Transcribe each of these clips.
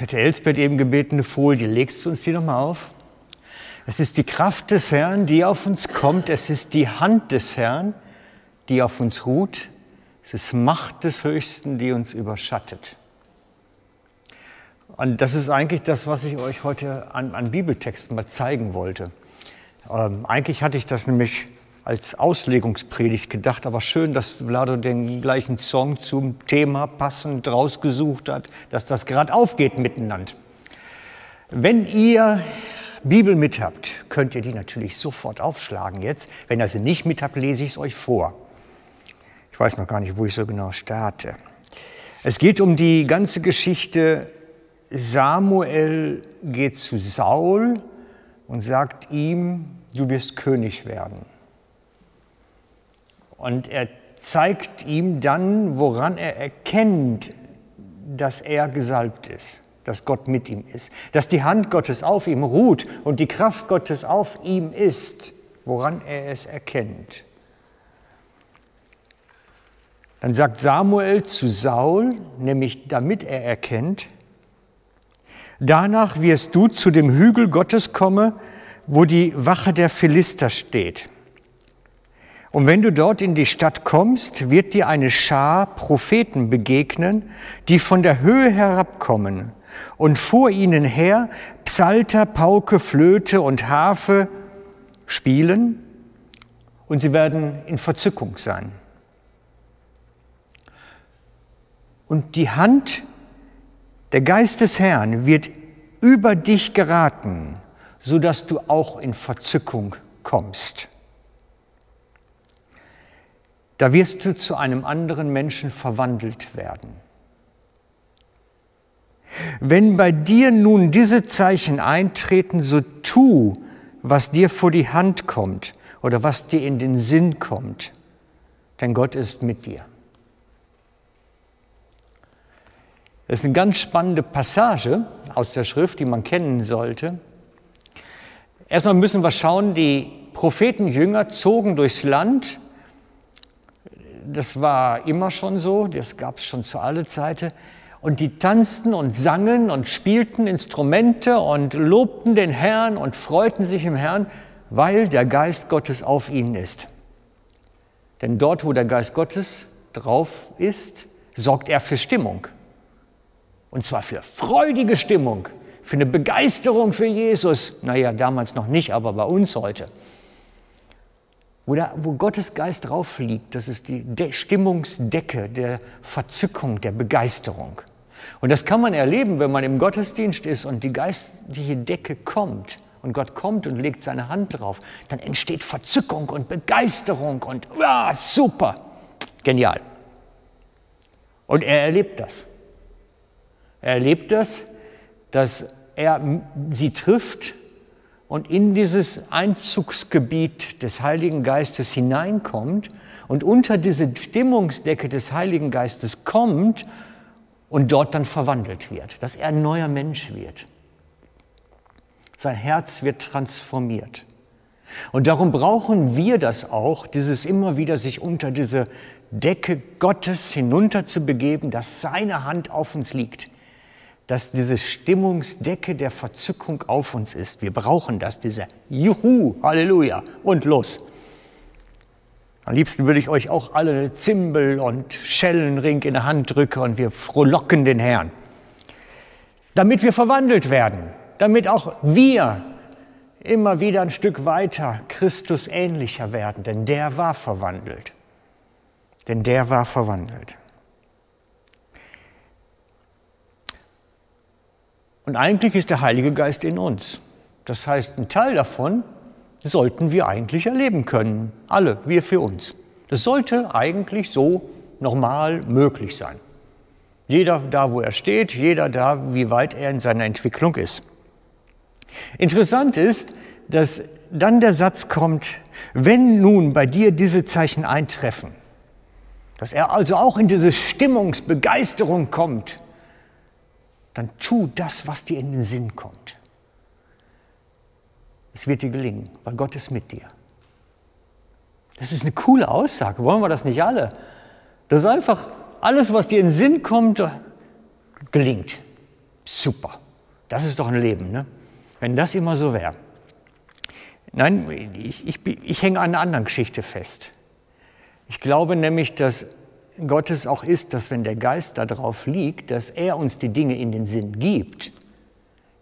Ich hatte Elsbeth eben gebeten, eine Folie. Legst du uns die nochmal auf? Es ist die Kraft des Herrn, die auf uns kommt. Es ist die Hand des Herrn, die auf uns ruht. Es ist Macht des Höchsten, die uns überschattet. Und das ist eigentlich das, was ich euch heute an, an Bibeltexten mal zeigen wollte. Ähm, eigentlich hatte ich das nämlich als Auslegungspredigt gedacht, aber schön, dass Vlado den gleichen Song zum Thema passend rausgesucht hat, dass das gerade aufgeht miteinander. Wenn ihr Bibel mit habt, könnt ihr die natürlich sofort aufschlagen jetzt. Wenn ihr sie nicht mit habt, lese ich es euch vor. Ich weiß noch gar nicht, wo ich so genau starte. Es geht um die ganze Geschichte. Samuel geht zu Saul und sagt ihm, du wirst König werden. Und er zeigt ihm dann, woran er erkennt, dass er gesalbt ist, dass Gott mit ihm ist, dass die Hand Gottes auf ihm ruht und die Kraft Gottes auf ihm ist, woran er es erkennt. Dann sagt Samuel zu Saul, nämlich damit er erkennt, danach wirst du zu dem Hügel Gottes kommen, wo die Wache der Philister steht. Und wenn du dort in die Stadt kommst, wird dir eine Schar Propheten begegnen, die von der Höhe herabkommen und vor ihnen her Psalter, Pauke, Flöte und Harfe spielen und sie werden in Verzückung sein. Und die Hand, der Geist des Herrn wird über dich geraten, sodass du auch in Verzückung kommst da wirst du zu einem anderen Menschen verwandelt werden. Wenn bei dir nun diese Zeichen eintreten, so tu, was dir vor die Hand kommt oder was dir in den Sinn kommt, denn Gott ist mit dir. Das ist eine ganz spannende Passage aus der Schrift, die man kennen sollte. Erstmal müssen wir schauen, die Prophetenjünger zogen durchs Land das war immer schon so, das gab es schon zu alle Zeiten. Und die tanzten und sangen und spielten Instrumente und lobten den Herrn und freuten sich im Herrn, weil der Geist Gottes auf ihnen ist. Denn dort, wo der Geist Gottes drauf ist, sorgt er für Stimmung. Und zwar für freudige Stimmung, für eine Begeisterung für Jesus. Naja, damals noch nicht, aber bei uns heute. Wo, der, wo Gottes Geist drauf liegt, das ist die De Stimmungsdecke der Verzückung, der Begeisterung. Und das kann man erleben, wenn man im Gottesdienst ist und die geistliche Decke kommt und Gott kommt und legt seine Hand drauf, dann entsteht Verzückung und Begeisterung und ja, super, genial. Und er erlebt das. Er erlebt das, dass er sie trifft und in dieses Einzugsgebiet des Heiligen Geistes hineinkommt und unter diese Stimmungsdecke des Heiligen Geistes kommt und dort dann verwandelt wird, dass er ein neuer Mensch wird. Sein Herz wird transformiert. Und darum brauchen wir das auch, dieses immer wieder sich unter diese Decke Gottes hinunter zu begeben, dass seine Hand auf uns liegt dass diese Stimmungsdecke der Verzückung auf uns ist. Wir brauchen das, diese Juhu, Halleluja und los. Am liebsten würde ich euch auch alle eine Zimbel und Schellenring in der Hand drücken und wir frohlocken den Herrn. Damit wir verwandelt werden, damit auch wir immer wieder ein Stück weiter Christus ähnlicher werden, denn der war verwandelt. Denn der war verwandelt. Und eigentlich ist der Heilige Geist in uns. Das heißt, ein Teil davon sollten wir eigentlich erleben können. Alle, wir für uns. Das sollte eigentlich so normal möglich sein. Jeder da, wo er steht, jeder da, wie weit er in seiner Entwicklung ist. Interessant ist, dass dann der Satz kommt, wenn nun bei dir diese Zeichen eintreffen, dass er also auch in diese Stimmungsbegeisterung kommt, dann tu das, was dir in den Sinn kommt. Es wird dir gelingen, weil Gott ist mit dir. Das ist eine coole Aussage. Wollen wir das nicht alle? Das ist einfach alles, was dir in den Sinn kommt, gelingt. Super. Das ist doch ein Leben, ne? wenn das immer so wäre. Nein, ich, ich, ich hänge an einer anderen Geschichte fest. Ich glaube nämlich, dass Gottes auch ist, dass wenn der Geist darauf liegt, dass er uns die Dinge in den Sinn gibt.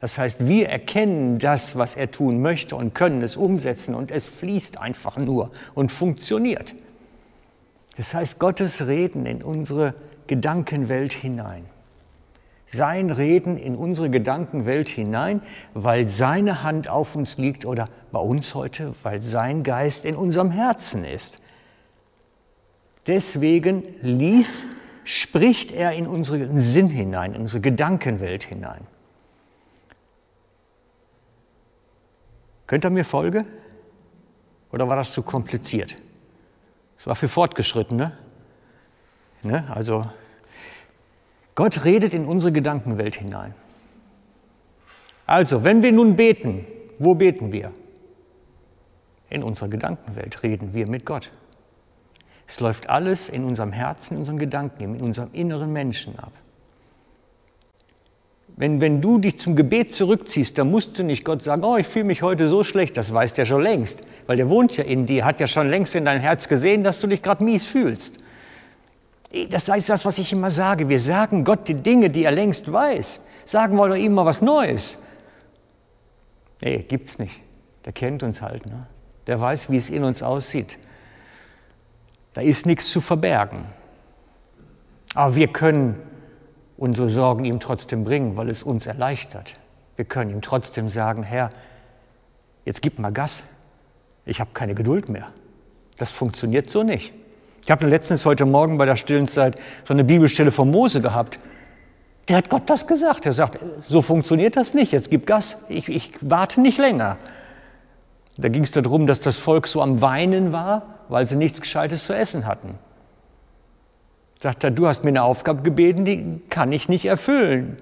Das heißt, wir erkennen das, was er tun möchte und können es umsetzen und es fließt einfach nur und funktioniert. Das heißt, Gottes Reden in unsere Gedankenwelt hinein. Sein Reden in unsere Gedankenwelt hinein, weil seine Hand auf uns liegt oder bei uns heute, weil sein Geist in unserem Herzen ist. Deswegen ließ, spricht er in unseren Sinn hinein, in unsere Gedankenwelt hinein. Könnt ihr mir folgen? Oder war das zu kompliziert? Das war für Fortgeschrittene. Ne? Also Gott redet in unsere Gedankenwelt hinein. Also, wenn wir nun beten, wo beten wir? In unserer Gedankenwelt reden wir mit Gott. Es läuft alles in unserem Herzen, in unseren Gedanken, in unserem inneren Menschen ab. Wenn, wenn du dich zum Gebet zurückziehst, dann musst du nicht Gott sagen, oh, ich fühle mich heute so schlecht, das weiß der schon längst, weil der wohnt ja in dir, hat ja schon längst in dein Herz gesehen, dass du dich gerade mies fühlst. Das ist das, was ich immer sage. Wir sagen Gott die Dinge, die er längst weiß. Sagen wollen wir ihm mal was Neues. Nee, gibt's nicht. Der kennt uns halt. Ne? Der weiß, wie es in uns aussieht. Da ist nichts zu verbergen. Aber wir können unsere Sorgen ihm trotzdem bringen, weil es uns erleichtert. Wir können ihm trotzdem sagen, Herr, jetzt gib mal Gas. Ich habe keine Geduld mehr. Das funktioniert so nicht. Ich habe letztens heute Morgen bei der stillen Zeit so eine Bibelstelle von Mose gehabt. Der hat Gott das gesagt. Er sagt, so funktioniert das nicht. Jetzt gib Gas. Ich, ich warte nicht länger. Da ging es darum, dass das Volk so am Weinen war, weil sie nichts Gescheites zu essen hatten. Sagt er, du hast mir eine Aufgabe gebeten, die kann ich nicht erfüllen.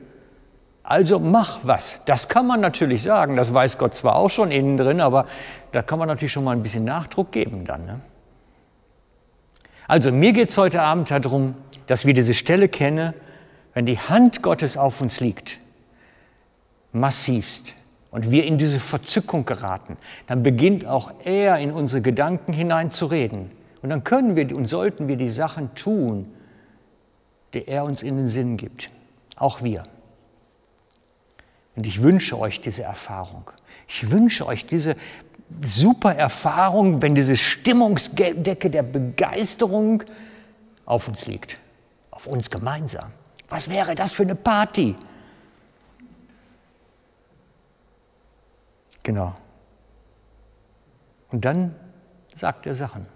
Also mach was. Das kann man natürlich sagen. Das weiß Gott zwar auch schon innen drin, aber da kann man natürlich schon mal ein bisschen Nachdruck geben dann. Ne? Also mir geht es heute Abend darum, dass wir diese Stelle kennen, wenn die Hand Gottes auf uns liegt, massivst, und wir in diese Verzückung geraten, dann beginnt auch er in unsere Gedanken hinein zu reden. Und dann können wir und sollten wir die Sachen tun, die er uns in den Sinn gibt. Auch wir. Und ich wünsche euch diese Erfahrung. Ich wünsche euch diese super Erfahrung, wenn diese Stimmungsdecke der Begeisterung auf uns liegt. Auf uns gemeinsam. Was wäre das für eine Party? Genau. Und dann sagt er Sachen.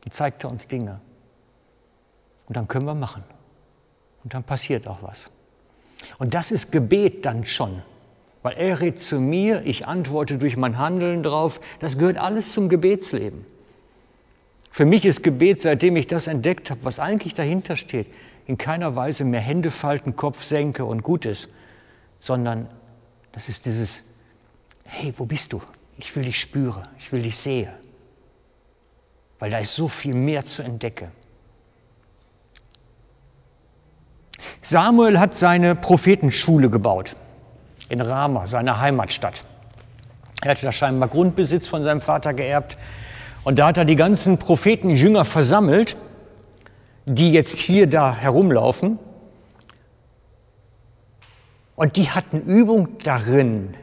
Dann zeigt er uns Dinge. Und dann können wir machen. Und dann passiert auch was. Und das ist Gebet dann schon. Weil er redet zu mir, ich antworte durch mein Handeln drauf. Das gehört alles zum Gebetsleben. Für mich ist Gebet, seitdem ich das entdeckt habe, was eigentlich dahinter steht, in keiner Weise mehr Hände falten, Kopf senke und gut ist, sondern das ist dieses, hey, wo bist du? Ich will dich spüren, ich will dich sehen. Weil da ist so viel mehr zu entdecken. Samuel hat seine Prophetenschule gebaut in Rama, seiner Heimatstadt. Er hatte da scheinbar Grundbesitz von seinem Vater geerbt. Und da hat er die ganzen Prophetenjünger versammelt, die jetzt hier da herumlaufen. Und die hatten Übung darin,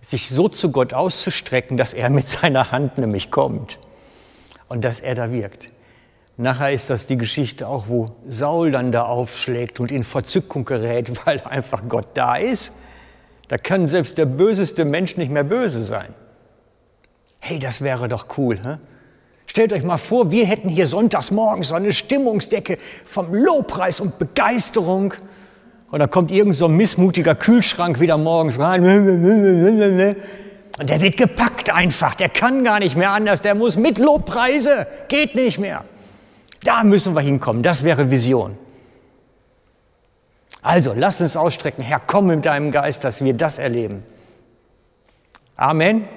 sich so zu Gott auszustrecken, dass er mit seiner Hand nämlich kommt und dass er da wirkt. Nachher ist das die Geschichte auch, wo Saul dann da aufschlägt und in Verzückung gerät, weil einfach Gott da ist. Da kann selbst der böseste Mensch nicht mehr böse sein. Hey, das wäre doch cool. Hä? Stellt euch mal vor, wir hätten hier sonntags morgens so eine Stimmungsdecke vom Lobpreis und Begeisterung. Und dann kommt irgend so ein missmutiger Kühlschrank wieder morgens rein. Und der wird gepackt einfach. Der kann gar nicht mehr anders. Der muss mit Lobpreise. Geht nicht mehr. Da müssen wir hinkommen. Das wäre Vision. Also, lass uns ausstrecken. Herr, komm mit deinem Geist, dass wir das erleben. Amen.